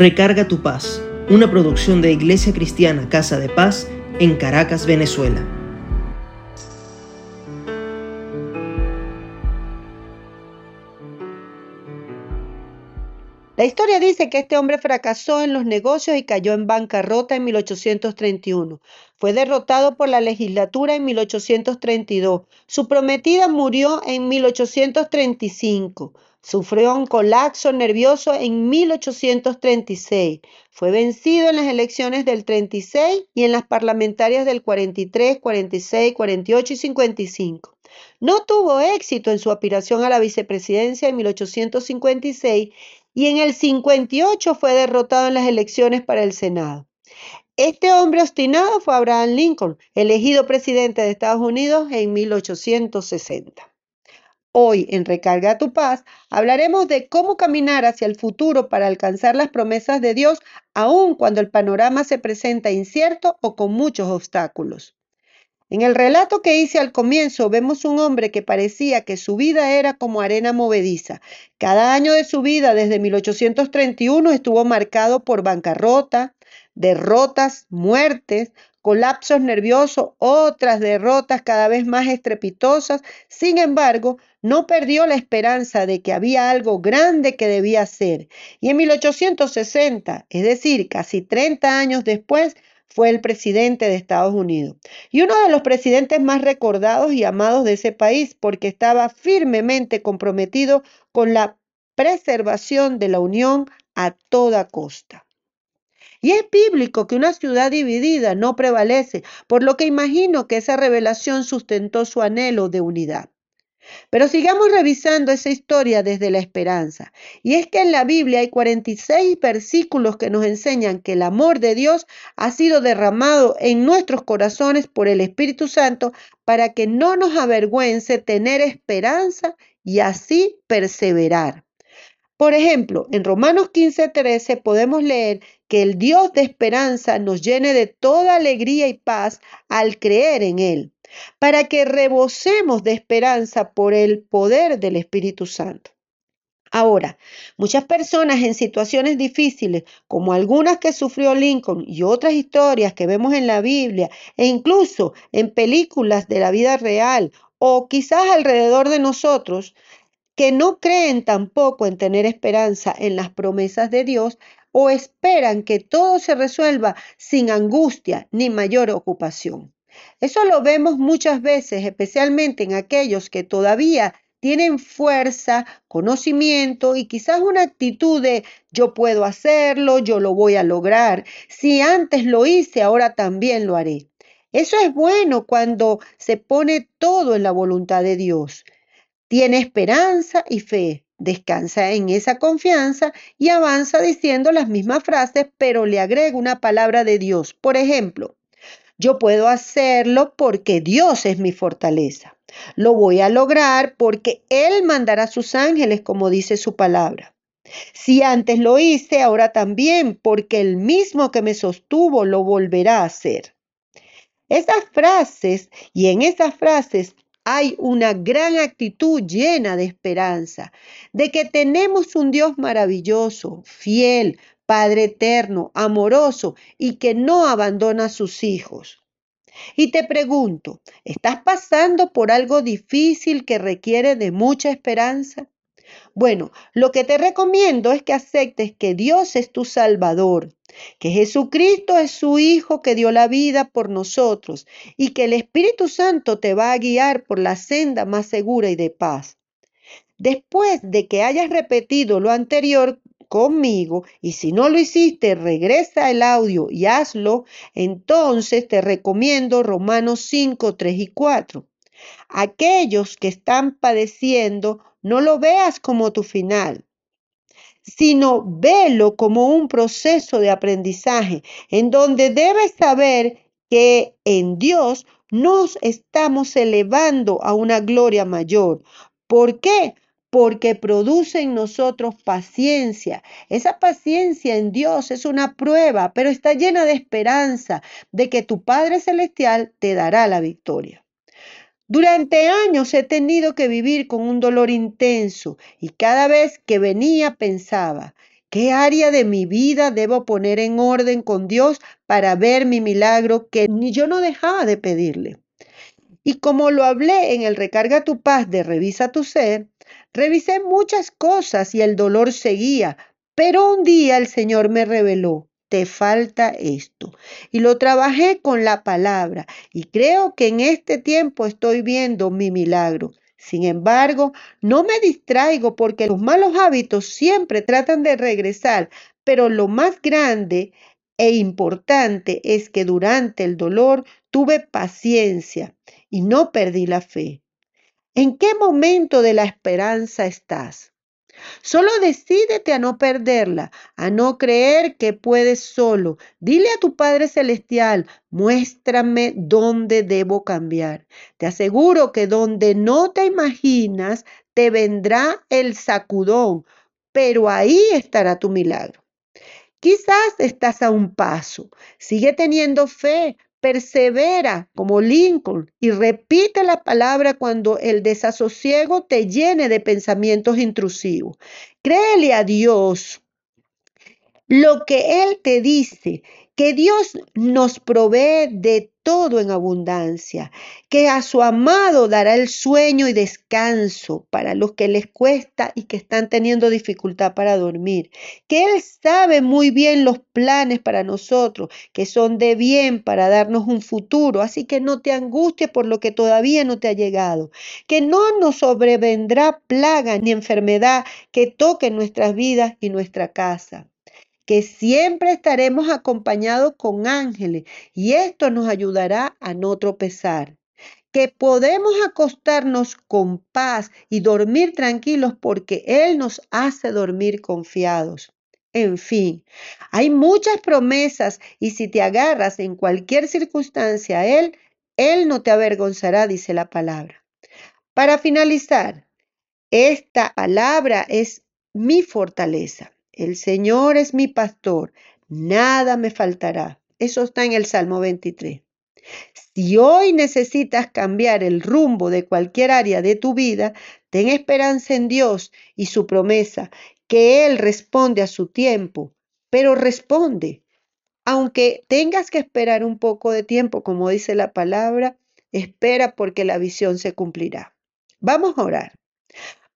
Recarga tu paz, una producción de Iglesia Cristiana Casa de Paz en Caracas, Venezuela. La historia dice que este hombre fracasó en los negocios y cayó en bancarrota en 1831. Fue derrotado por la legislatura en 1832. Su prometida murió en 1835. Sufrió un colapso nervioso en 1836. Fue vencido en las elecciones del 36 y en las parlamentarias del 43, 46, 48 y 55. No tuvo éxito en su aspiración a la vicepresidencia en 1856 y en el 58 fue derrotado en las elecciones para el Senado. Este hombre obstinado fue Abraham Lincoln, elegido presidente de Estados Unidos en 1860. Hoy en Recarga tu paz hablaremos de cómo caminar hacia el futuro para alcanzar las promesas de Dios aun cuando el panorama se presenta incierto o con muchos obstáculos. En el relato que hice al comienzo vemos un hombre que parecía que su vida era como arena movediza. Cada año de su vida desde 1831 estuvo marcado por bancarrota, derrotas, muertes, colapsos nerviosos, otras derrotas cada vez más estrepitosas. Sin embargo, no perdió la esperanza de que había algo grande que debía hacer. Y en 1860, es decir, casi 30 años después, fue el presidente de Estados Unidos. Y uno de los presidentes más recordados y amados de ese país porque estaba firmemente comprometido con la preservación de la Unión a toda costa. Y es bíblico que una ciudad dividida no prevalece, por lo que imagino que esa revelación sustentó su anhelo de unidad. Pero sigamos revisando esa historia desde la esperanza. Y es que en la Biblia hay 46 versículos que nos enseñan que el amor de Dios ha sido derramado en nuestros corazones por el Espíritu Santo para que no nos avergüence tener esperanza y así perseverar. Por ejemplo, en Romanos 15:13 podemos leer que el Dios de esperanza nos llene de toda alegría y paz al creer en Él para que rebosemos de esperanza por el poder del Espíritu Santo. Ahora, muchas personas en situaciones difíciles, como algunas que sufrió Lincoln y otras historias que vemos en la Biblia e incluso en películas de la vida real o quizás alrededor de nosotros, que no creen tampoco en tener esperanza en las promesas de Dios o esperan que todo se resuelva sin angustia ni mayor ocupación. Eso lo vemos muchas veces, especialmente en aquellos que todavía tienen fuerza, conocimiento y quizás una actitud de yo puedo hacerlo, yo lo voy a lograr. Si antes lo hice, ahora también lo haré. Eso es bueno cuando se pone todo en la voluntad de Dios. Tiene esperanza y fe, descansa en esa confianza y avanza diciendo las mismas frases, pero le agrega una palabra de Dios. Por ejemplo, yo puedo hacerlo porque Dios es mi fortaleza. Lo voy a lograr porque Él mandará sus ángeles, como dice su palabra. Si antes lo hice, ahora también, porque el mismo que me sostuvo lo volverá a hacer. Esas frases, y en esas frases hay una gran actitud llena de esperanza, de que tenemos un Dios maravilloso, fiel, Padre eterno, amoroso y que no abandona a sus hijos. Y te pregunto, ¿estás pasando por algo difícil que requiere de mucha esperanza? Bueno, lo que te recomiendo es que aceptes que Dios es tu Salvador, que Jesucristo es su Hijo que dio la vida por nosotros y que el Espíritu Santo te va a guiar por la senda más segura y de paz. Después de que hayas repetido lo anterior conmigo y si no lo hiciste, regresa el audio y hazlo, entonces te recomiendo Romanos 5, 3 y 4. Aquellos que están padeciendo, no lo veas como tu final, sino velo como un proceso de aprendizaje en donde debes saber que en Dios nos estamos elevando a una gloria mayor. ¿Por qué? porque produce en nosotros paciencia. Esa paciencia en Dios es una prueba, pero está llena de esperanza de que tu Padre Celestial te dará la victoria. Durante años he tenido que vivir con un dolor intenso y cada vez que venía pensaba, ¿Qué área de mi vida debo poner en orden con Dios para ver mi milagro que ni yo no dejaba de pedirle? Y como lo hablé en el Recarga tu paz de Revisa tu ser, revisé muchas cosas y el dolor seguía, pero un día el Señor me reveló, te falta esto. Y lo trabajé con la palabra y creo que en este tiempo estoy viendo mi milagro. Sin embargo, no me distraigo porque los malos hábitos siempre tratan de regresar, pero lo más grande e importante es que durante el dolor tuve paciencia y no perdí la fe. ¿En qué momento de la esperanza estás? Solo decídete a no perderla, a no creer que puedes solo. Dile a tu Padre Celestial, muéstrame dónde debo cambiar. Te aseguro que donde no te imaginas, te vendrá el sacudón, pero ahí estará tu milagro. Quizás estás a un paso. Sigue teniendo fe, persevera como Lincoln y repite la palabra cuando el desasosiego te llene de pensamientos intrusivos. Créele a Dios lo que Él te dice que Dios nos provee de todo en abundancia, que a su amado dará el sueño y descanso para los que les cuesta y que están teniendo dificultad para dormir, que Él sabe muy bien los planes para nosotros, que son de bien para darnos un futuro, así que no te angusties por lo que todavía no te ha llegado, que no nos sobrevendrá plaga ni enfermedad que toque nuestras vidas y nuestra casa que siempre estaremos acompañados con ángeles y esto nos ayudará a no tropezar que podemos acostarnos con paz y dormir tranquilos porque Él nos hace dormir confiados. En fin, hay muchas promesas y si te agarras en cualquier circunstancia a Él, Él no te avergonzará, dice la palabra. Para finalizar, esta palabra es mi fortaleza. El Señor es mi pastor, nada me faltará. Eso está en el Salmo 23. Si hoy necesitas cambiar el rumbo de cualquier área de tu vida, ten esperanza en Dios y su promesa, que Él responde a su tiempo, pero responde. Aunque tengas que esperar un poco de tiempo, como dice la palabra, espera porque la visión se cumplirá. Vamos a orar.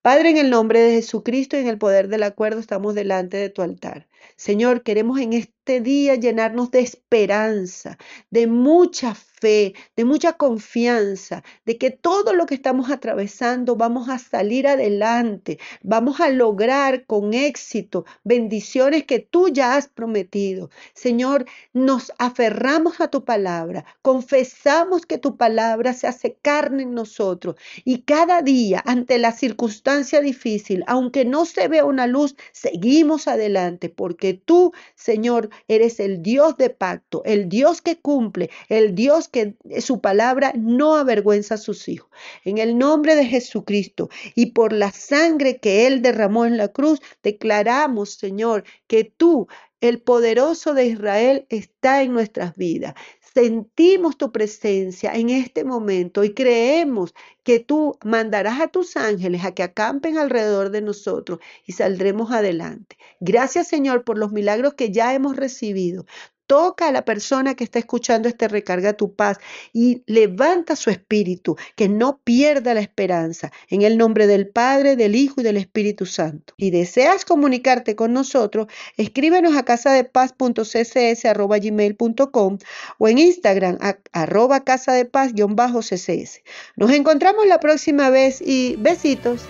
Padre, en el nombre de Jesucristo y en el poder del acuerdo estamos delante de tu altar. Señor, queremos en este día llenarnos de esperanza, de mucha fe, de mucha confianza, de que todo lo que estamos atravesando vamos a salir adelante, vamos a lograr con éxito bendiciones que tú ya has prometido. Señor, nos aferramos a tu palabra, confesamos que tu palabra se hace carne en nosotros y cada día ante la circunstancia difícil, aunque no se vea una luz, seguimos adelante porque tú, Señor, eres el Dios de pacto, el Dios que cumple, el Dios que su palabra no avergüenza a sus hijos. En el nombre de Jesucristo y por la sangre que Él derramó en la cruz, declaramos, Señor, que tú, el poderoso de Israel, está en nuestras vidas sentimos tu presencia en este momento y creemos que tú mandarás a tus ángeles a que acampen alrededor de nosotros y saldremos adelante. Gracias Señor por los milagros que ya hemos recibido. Toca a la persona que está escuchando este recarga tu paz y levanta su espíritu, que no pierda la esperanza. En el nombre del Padre, del Hijo y del Espíritu Santo. Si deseas comunicarte con nosotros, escríbenos a casadepaz.ccs.gmail.com o en Instagram a arroba casadepaz-ccs. Nos encontramos la próxima vez y besitos.